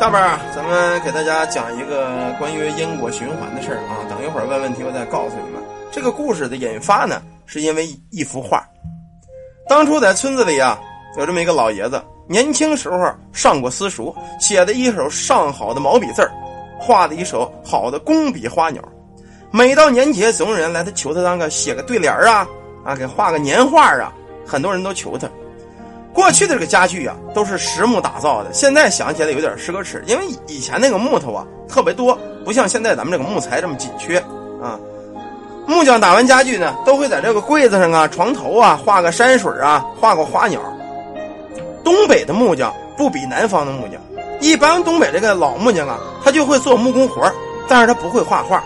下边啊，咱们给大家讲一个关于因果循环的事儿啊。等一会儿问问题，我再告诉你们。这个故事的引发呢，是因为一幅画。当初在村子里啊，有这么一个老爷子，年轻时候上过私塾，写的一手上好的毛笔字画的一手好的工笔花鸟。每到年节，总有人来他求他当个写个对联啊，啊，给画个年画啊。很多人都求他。过去的这个家具啊，都是实木打造的。现在想起来有点奢侈，因为以前那个木头啊特别多，不像现在咱们这个木材这么紧缺啊。木匠打完家具呢，都会在这个柜子上啊、床头啊画个山水啊，画个花鸟。东北的木匠不比南方的木匠，一般东北这个老木匠啊，他就会做木工活但是他不会画画，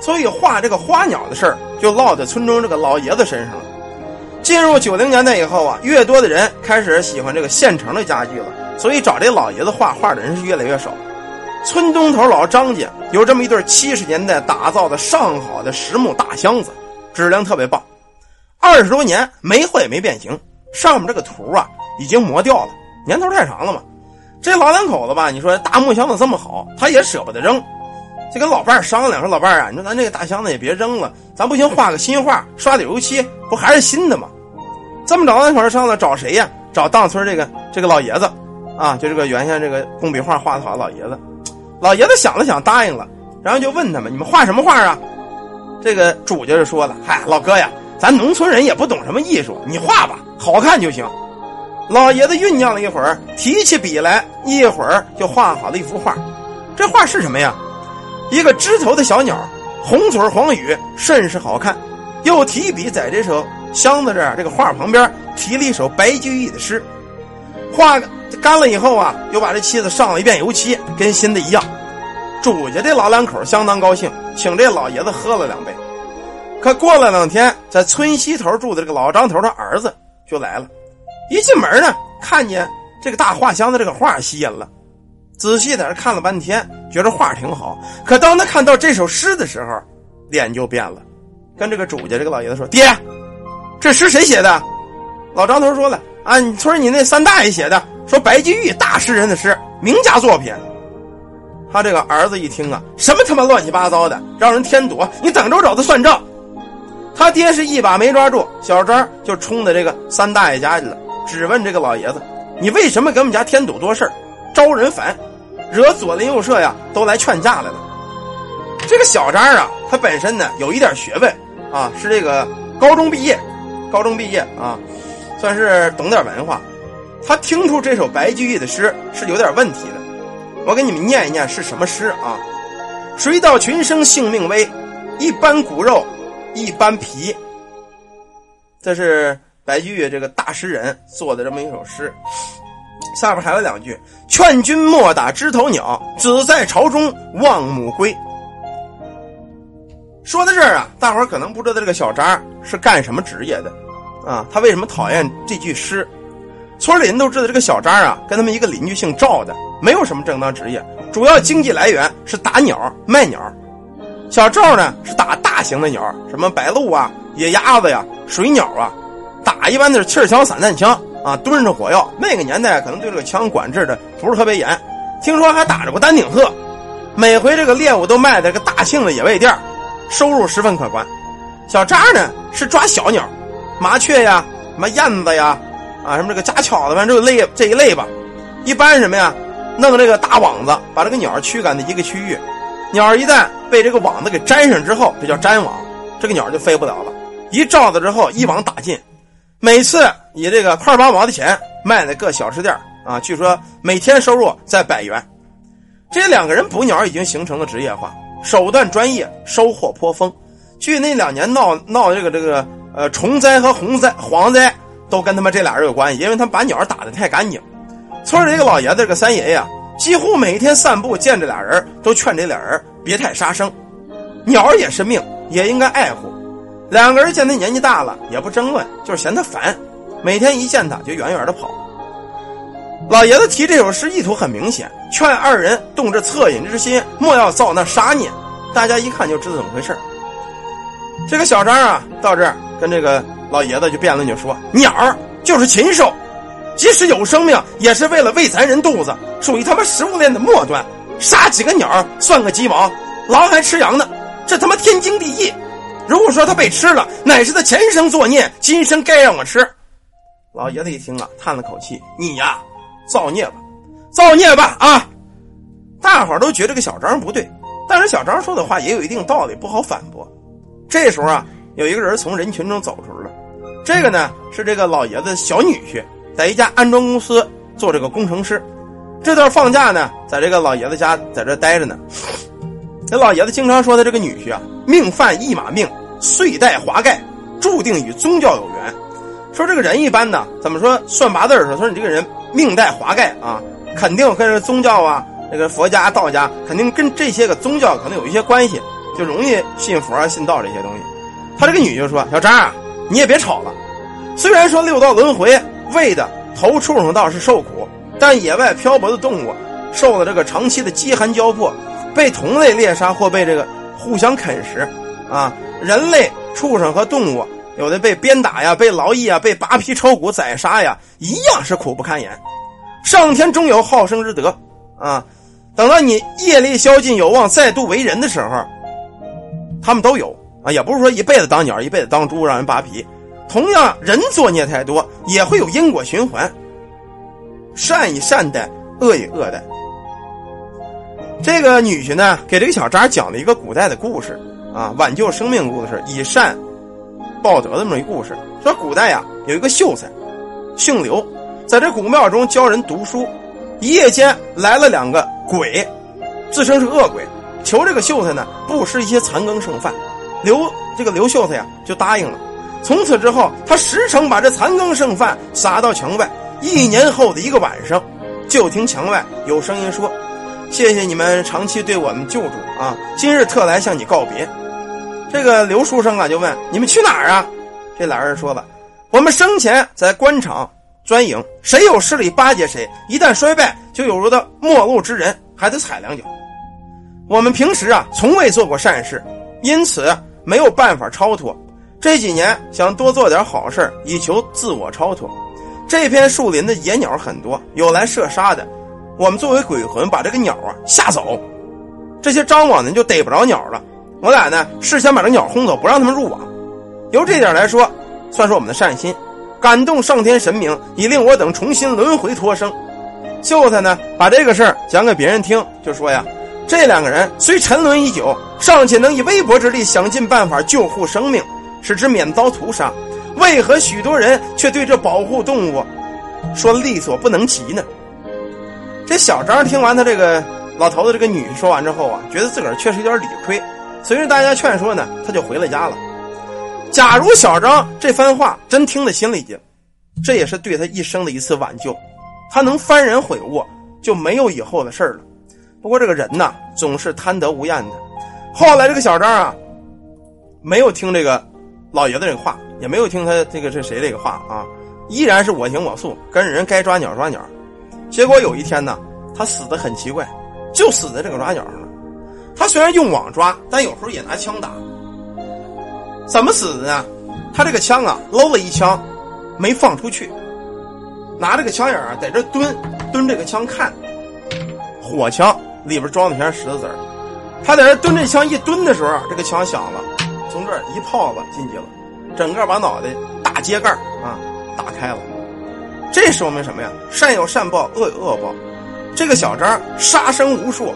所以画这个花鸟的事儿就落在村中这个老爷子身上了。进入九零年代以后啊，越多的人开始喜欢这个现成的家具了，所以找这老爷子画画的人是越来越少。村东头老张家有这么一对七十年代打造的上好的实木大箱子，质量特别棒，二十多年没坏没变形，上面这个图啊已经磨掉了，年头太长了嘛。这老两口子吧，你说大木箱子这么好，他也舍不得扔，就跟老伴商量说：“老伴啊，你说咱这个大箱子也别扔了，咱不行画个新画，刷点油漆，不还是新的吗？”这么着，那会儿上了找谁呀？找当村这个这个老爷子，啊，就这个原先这个工笔画画的好老爷子。老爷子想了想，答应了，然后就问他们：“你们画什么画啊？”这个主家就说了：“嗨，老哥呀，咱农村人也不懂什么艺术，你画吧，好看就行。”老爷子酝酿了一会儿，提起笔来，一会儿就画好了一幅画。这画是什么呀？一个枝头的小鸟，红嘴黄羽，甚是好看。又提笔在这首。箱子这儿，这个画旁边提了一首白居易的诗，画干了以后啊，又把这漆子上了一遍油漆，跟新的一样。主家这老两口相当高兴，请这老爷子喝了两杯。可过了两天，在村西头住的这个老张头的儿子就来了，一进门呢，看见这个大画箱子这个画吸引了，仔细在这看了半天，觉得画挺好。可当他看到这首诗的时候，脸就变了，跟这个主家这个老爷子说：“爹。”这诗谁写的？老张头说了啊，你村你那三大爷写的，说白居易大诗人的诗，名家作品。他这个儿子一听啊，什么他妈乱七八糟的，让人添堵！你等着我找他算账。他爹是一把没抓住，小张就冲到这个三大爷家去了，质问这个老爷子：“你为什么给我们家添堵多事招人烦，惹左邻右舍呀都来劝架来了？”这个小张啊，他本身呢有一点学问啊，是这个高中毕业。高中毕业啊，算是懂点文化。他听出这首白居易的诗是有点问题的，我给你们念一念是什么诗啊？谁道群生性命微，一般骨肉一般皮。这是白居易这个大诗人做的这么一首诗。下边还有两句：劝君莫打枝头鸟，子在巢中望母归。说到这儿啊，大伙儿可能不知道这个小张是干什么职业的。啊，他为什么讨厌这句诗？村里人都知道，这个小张啊，跟他们一个邻居姓赵的，没有什么正当职业，主要经济来源是打鸟卖鸟。小赵呢是打大型的鸟，什么白鹭啊、野鸭子呀、水鸟啊，打一般的是气枪、散弹枪啊，蹲着火药。那个年代可能对这个枪管制的不是特别严，听说还打着过丹顶鹤。每回这个猎物都卖在这个大庆的野味店，收入十分可观。小张呢是抓小鸟。麻雀呀，什么燕子呀，啊，什么这个家巧子，反正这类这一类吧。一般什么呀，弄这个大网子，把这个鸟驱赶到一个区域。鸟一旦被这个网子给粘上之后，这叫粘网，这个鸟就飞不了了。一罩子之后，一网打尽。每次以这个块八毛的钱卖在各小吃店啊，据说每天收入在百元。这两个人捕鸟已经形成了职业化，手段专业，收获颇丰。据那两年闹闹这个这个。呃，虫灾和洪灾、蝗灾都跟他们这俩人有关系，因为他们把鸟打得太干净。村里这个老爷子，这个三爷呀，几乎每天散步见这俩人，都劝这俩人别太杀生。鸟也是命，也应该爱护。两个人见他年纪大了，也不争论，就是嫌他烦，每天一见他就远远的跑。老爷子提这首诗意图很明显，劝二人动这恻隐之心，莫要造那杀孽。大家一看就知道怎么回事这个小张啊，到这儿。跟这个老爷子就辩论，就说鸟儿就是禽兽，即使有生命，也是为了喂咱人肚子，属于他妈食物链的末端。杀几个鸟算个鸡毛，狼还吃羊呢，这他妈天经地义。如果说他被吃了，乃是他前生作孽，今生该让我吃。老爷子一听啊，叹了口气：“你呀，造孽吧，造孽吧啊！”大伙都觉得这个小张不对，但是小张说的话也有一定道理，不好反驳。这时候啊，有一个人从人群中走出来了，这个呢是这个老爷子小女婿，在一家安装公司做这个工程师。这段放假呢，在这个老爷子家在这待着呢。这老爷子经常说他这个女婿啊，命犯一马命，岁带华盖，注定与宗教有缘。说这个人一般呢，怎么说算八字的时候说你这个人命带华盖啊，肯定跟这宗教啊。这个佛家、道家肯定跟这些个宗教可能有一些关系，就容易信佛啊、信道这些东西。他这个女就说：“小张啊，你也别吵了。虽然说六道轮回为的投畜生道是受苦，但野外漂泊的动物受了这个长期的饥寒交迫，被同类猎杀或被这个互相啃食啊，人类、畜生和动物有的被鞭打呀、被劳役啊、被扒皮抽骨宰杀呀，一样是苦不堪言。上天终有好生之德啊。”等到你业力消尽有望再度为人的时候，他们都有啊，也不是说一辈子当鸟，一辈子当猪让人扒皮。同样，人作孽太多，也会有因果循环。善以善待，恶以恶待。这个女婿呢，给这个小渣讲了一个古代的故事啊，挽救生命故事，以善报德的这么一故事。说古代呀，有一个秀才，姓刘，在这古庙中教人读书。一夜间来了两个鬼，自称是恶鬼，求这个秀才呢布施一些残羹剩饭。刘这个刘秀才呀就答应了。从此之后，他时常把这残羹剩饭撒到墙外。一年后的一个晚上，就听墙外有声音说：“谢谢你们长期对我们救助啊，今日特来向你告别。”这个刘书生啊就问：“你们去哪儿啊？”这俩人说了：“我们生前在官场。”专营，谁有势力巴结谁，一旦衰败，就有如的陌路之人，还得踩两脚。我们平时啊，从未做过善事，因此没有办法超脱。这几年想多做点好事以求自我超脱。这片树林的野鸟很多，有来射杀的。我们作为鬼魂，把这个鸟啊吓走，这些张网呢就逮不着鸟了。我俩呢事先把这鸟轰走，不让他们入网。由这点来说，算是我们的善心。感动上天神明，以令我等重新轮回脱生。秀才呢，把这个事儿讲给别人听，就说呀：“这两个人虽沉沦已久，尚且能以微薄之力想尽办法救护生命，使之免遭屠杀。为何许多人却对这保护动物说力所不能及呢？”这小张听完他这个老头子这个女婿说完之后啊，觉得自个儿确实有点理亏。随着大家劝说呢，他就回了家了。假如小张这番话真听在心里去，这也是对他一生的一次挽救。他能幡然悔悟，就没有以后的事了。不过这个人呐，总是贪得无厌的。后来这个小张啊，没有听这个老爷子这个话，也没有听他这个是谁这个话啊，依然是我行我素，跟人该抓鸟抓鸟。结果有一天呢，他死的很奇怪，就死在这个抓鸟上了。他虽然用网抓，但有时候也拿枪打。怎么死的呢？他这个枪啊，搂了一枪，没放出去，拿这个枪眼啊，在这蹲蹲这个枪看，火枪里边装的全是石子。他在这蹲这枪一蹲的时候，这个枪响了，从这儿一炮子进去了，整个把脑袋大揭盖啊打开了。这说明什么呀？善有善报，恶有恶报。这个小张杀生无数，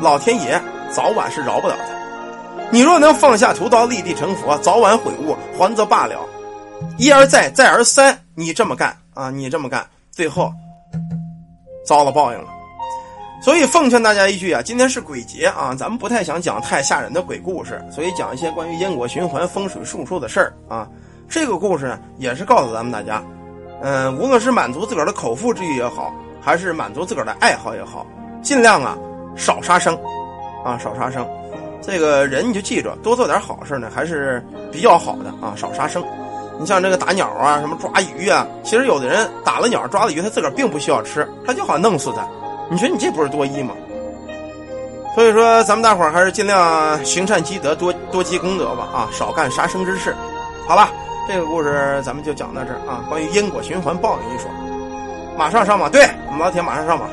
老天爷早晚是饶不了他。你若能放下屠刀，立地成佛，早晚悔悟，还则罢了。一而再，再而三，你这么干啊，你这么干，最后遭了报应了。所以奉劝大家一句啊，今天是鬼节啊，咱们不太想讲太吓人的鬼故事，所以讲一些关于因果循环、风水术数的事儿啊。这个故事呢，也是告诉咱们大家，嗯，无论是满足自个儿的口腹之欲也好，还是满足自个儿的爱好也好，尽量啊少杀生啊，少杀生。这个人你就记着，多做点好事呢，还是比较好的啊，少杀生。你像这个打鸟啊，什么抓鱼啊，其实有的人打了鸟抓了鱼，他自个儿并不需要吃，他就好弄死他。你说你这不是多义吗？所以说，咱们大伙儿还是尽量行善积德，多多积功德吧啊，少干杀生之事。好了，这个故事咱们就讲到这儿啊，关于因果循环报应一说。马上上马。对，我们老铁马上上马。